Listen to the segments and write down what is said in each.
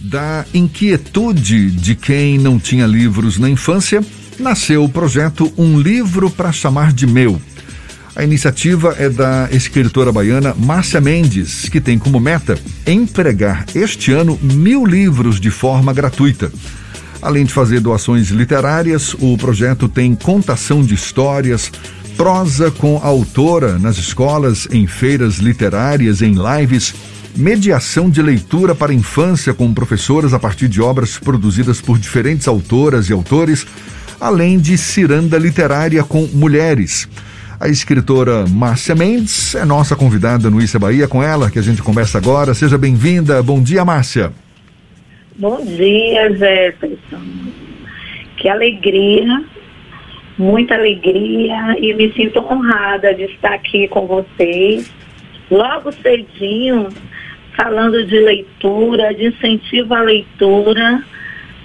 Da inquietude de quem não tinha livros na infância, nasceu o projeto Um Livro para Chamar de Meu. A iniciativa é da escritora baiana Márcia Mendes, que tem como meta empregar este ano mil livros de forma gratuita. Além de fazer doações literárias, o projeto tem contação de histórias, prosa com autora nas escolas, em feiras literárias, em lives, mediação de leitura para infância com professoras a partir de obras produzidas por diferentes autoras e autores, além de ciranda literária com mulheres. A escritora Márcia Mendes é nossa convidada no Issa Bahia, com ela que a gente conversa agora. Seja bem-vinda. Bom dia, Márcia. Bom dia, Jefferson. Que alegria, muita alegria e me sinto honrada de estar aqui com vocês. Logo cedinho, falando de leitura, de incentivo à leitura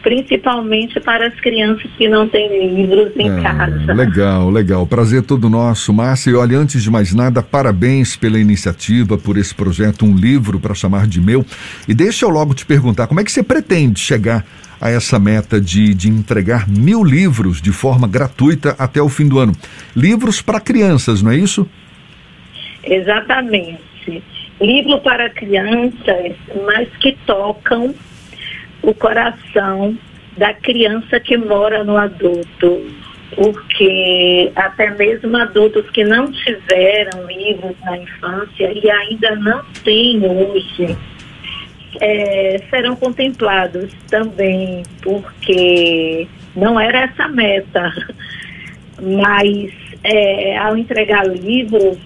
principalmente para as crianças que não têm livros em é, casa. Legal, legal. Prazer todo nosso, Márcia. E olha, antes de mais nada, parabéns pela iniciativa, por esse projeto Um Livro para Chamar de Meu. E deixa eu logo te perguntar, como é que você pretende chegar a essa meta de, de entregar mil livros de forma gratuita até o fim do ano? Livros para crianças, não é isso? Exatamente. Livro para crianças, mas que tocam o coração da criança que mora no adulto, porque até mesmo adultos que não tiveram livros na infância e ainda não têm hoje, é, serão contemplados também, porque não era essa a meta, mas é, ao entregar livros,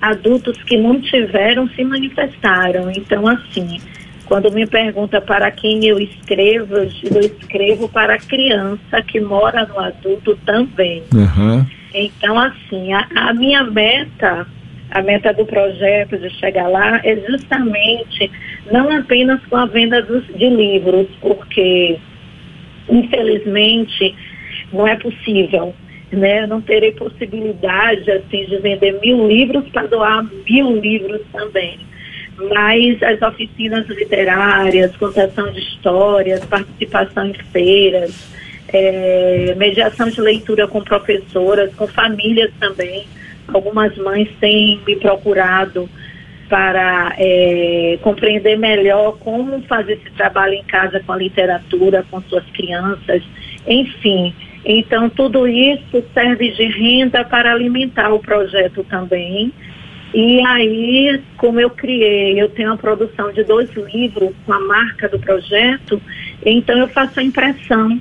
adultos que não tiveram se manifestaram. Então, assim, quando me pergunta para quem eu escrevo, eu escrevo para a criança que mora no adulto também. Uhum. Então, assim, a, a minha meta, a meta do projeto de chegar lá é justamente não apenas com a venda dos, de livros, porque infelizmente não é possível. Né? Eu não terei possibilidade assim, de vender mil livros para doar mil livros também mas as oficinas literárias, contação de histórias, participação em feiras, é, mediação de leitura com professoras, com famílias também. Algumas mães têm me procurado para é, compreender melhor como fazer esse trabalho em casa com a literatura, com suas crianças, enfim. Então, tudo isso serve de renda para alimentar o projeto também e aí, como eu criei, eu tenho a produção de dois livros com a marca do projeto, então eu faço a impressão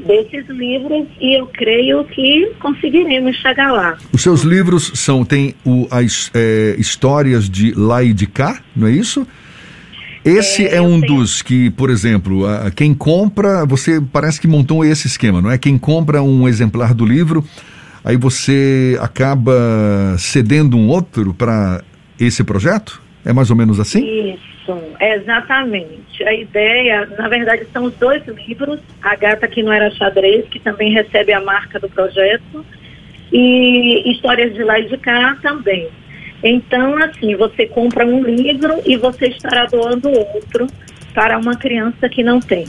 desses livros e eu creio que conseguiremos chegar lá. Os seus livros são, tem o, as é, histórias de lá e de cá, não é isso? Esse é, é um tenho... dos que, por exemplo, a, quem compra, você parece que montou esse esquema, não é? Quem compra um exemplar do livro aí você acaba cedendo um outro para esse projeto? É mais ou menos assim? Isso, exatamente. A ideia, na verdade, são os dois livros, A Gata Que Não Era Xadrez, que também recebe a marca do projeto, e Histórias de Lá e de Cá também. Então, assim, você compra um livro e você estará doando outro para uma criança que não tem.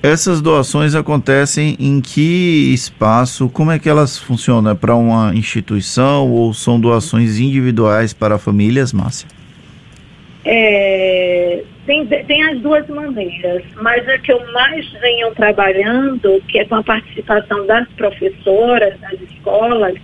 Essas doações acontecem em que espaço? Como é que elas funcionam? É para uma instituição ou são doações individuais para famílias, Márcia? É, tem, tem as duas maneiras, mas a que eu mais venho trabalhando, que é com a participação das professoras, das escolas,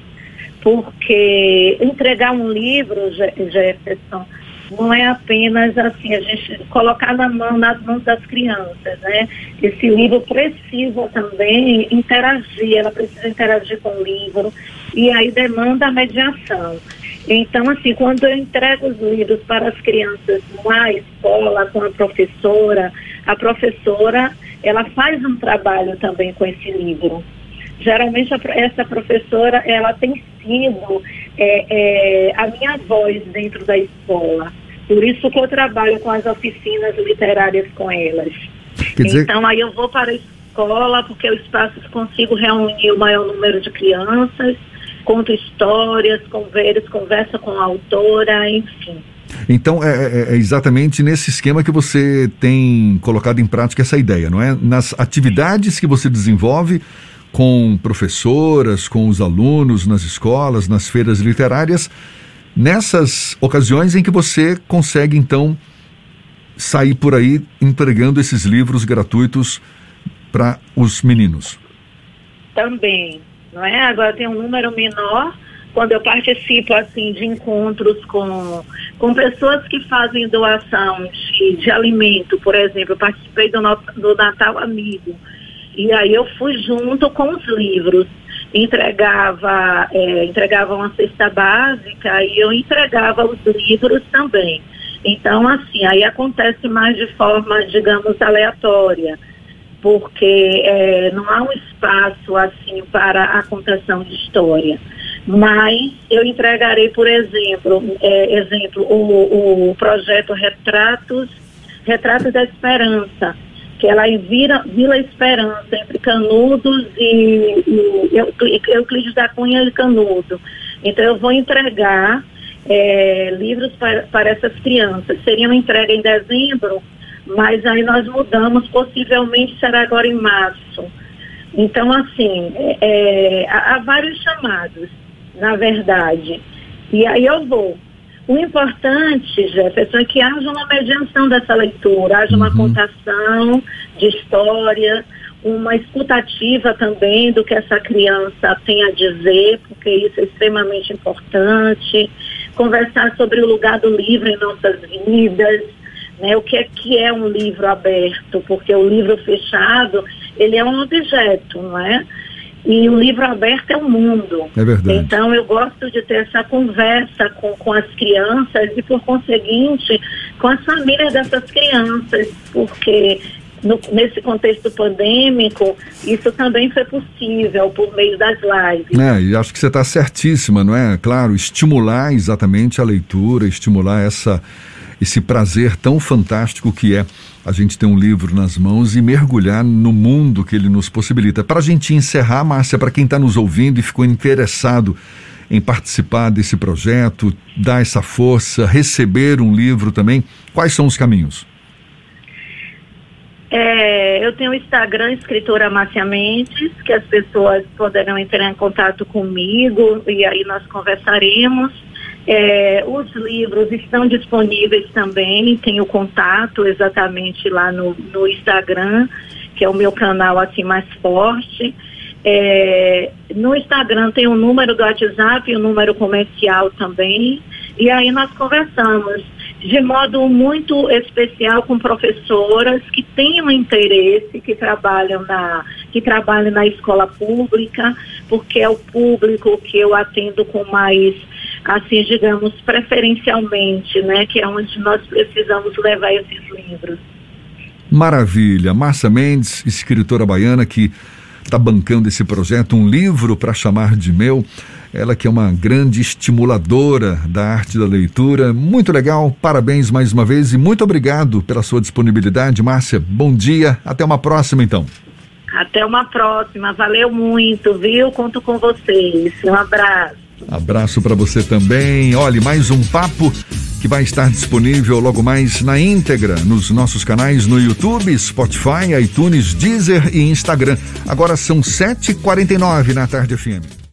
porque entregar um livro, Jefferson, não é apenas assim, a gente colocar na mão, nas mãos das crianças, né? Esse livro precisa também interagir, ela precisa interagir com o livro e aí demanda a mediação. Então, assim, quando eu entrego os livros para as crianças na escola, com a professora, a professora, ela faz um trabalho também com esse livro. Geralmente, essa professora, ela tem sido é, é, a minha voz dentro da escola. Por isso que eu trabalho com as oficinas literárias com elas. Dizer... Então aí eu vou para a escola, porque o espaço consigo reunir o maior número de crianças, conto histórias, converso, conversa com a autora, enfim. Então é, é, é, exatamente nesse esquema que você tem colocado em prática essa ideia, não é? Nas atividades que você desenvolve com professoras, com os alunos nas escolas, nas feiras literárias, nessas ocasiões em que você consegue então sair por aí entregando esses livros gratuitos para os meninos. Também, não é? Agora tem um número menor quando eu participo assim de encontros com, com pessoas que fazem doação de, de alimento, por exemplo, eu participei do, do Natal Amigo. E aí eu fui junto com os livros. Entregava, é, entregava uma cesta básica e eu entregava os livros também. Então, assim, aí acontece mais de forma, digamos, aleatória porque é, não há um espaço assim para a contação de história. Mas eu entregarei, por exemplo, é, exemplo o, o, projeto Retratos, Retratos da Esperança, que ela é Vila, Vila Esperança, entre Canudos e, e Euclides da Cunha e Canudo. Então eu vou entregar é, livros para, para essas crianças. Seria uma entrega em dezembro, mas aí nós mudamos, possivelmente será agora em março. Então, assim, é, é, há vários chamados, na verdade. E aí eu vou. O importante, Jefferson, é que haja uma mediação dessa leitura, haja uma uhum. contação de história, uma escutativa também do que essa criança tem a dizer, porque isso é extremamente importante. Conversar sobre o lugar do livro em nossas vidas, né? O que é que é um livro aberto? Porque o livro fechado, ele é um objeto, não é? E o livro aberto é o mundo. É verdade. Então eu gosto de ter essa conversa com, com as crianças e, por conseguinte, com as famílias dessas crianças, porque no, nesse contexto pandêmico, isso também foi possível por meio das lives. É, e acho que você está certíssima, não é? Claro, estimular exatamente a leitura, estimular essa esse prazer tão fantástico que é a gente ter um livro nas mãos e mergulhar no mundo que ele nos possibilita. Para a gente encerrar, Márcia, para quem está nos ouvindo e ficou interessado em participar desse projeto, dar essa força, receber um livro também, quais são os caminhos? É, eu tenho o Instagram, escritora Márcia Mendes, que as pessoas poderão entrar em contato comigo e aí nós conversaremos. É, os livros estão disponíveis também, tem o contato exatamente lá no, no Instagram, que é o meu canal assim mais forte. É, no Instagram tem o número do WhatsApp e o número comercial também. E aí nós conversamos de modo muito especial com professoras que tenham interesse, que trabalham na, que trabalham na escola pública, porque é o público que eu atendo com mais assim, digamos, preferencialmente, né, que é onde nós precisamos levar esses livros. Maravilha. Márcia Mendes, escritora baiana que está bancando esse projeto, um livro para chamar de meu. Ela que é uma grande estimuladora da arte da leitura. Muito legal, parabéns mais uma vez e muito obrigado pela sua disponibilidade, Márcia. Bom dia, até uma próxima então. Até uma próxima, valeu muito, viu? Conto com vocês. Um abraço. Abraço para você também. Olhe, mais um papo que vai estar disponível logo mais na íntegra nos nossos canais no YouTube, Spotify, iTunes, Deezer e Instagram. Agora são 7h49 na tarde FM.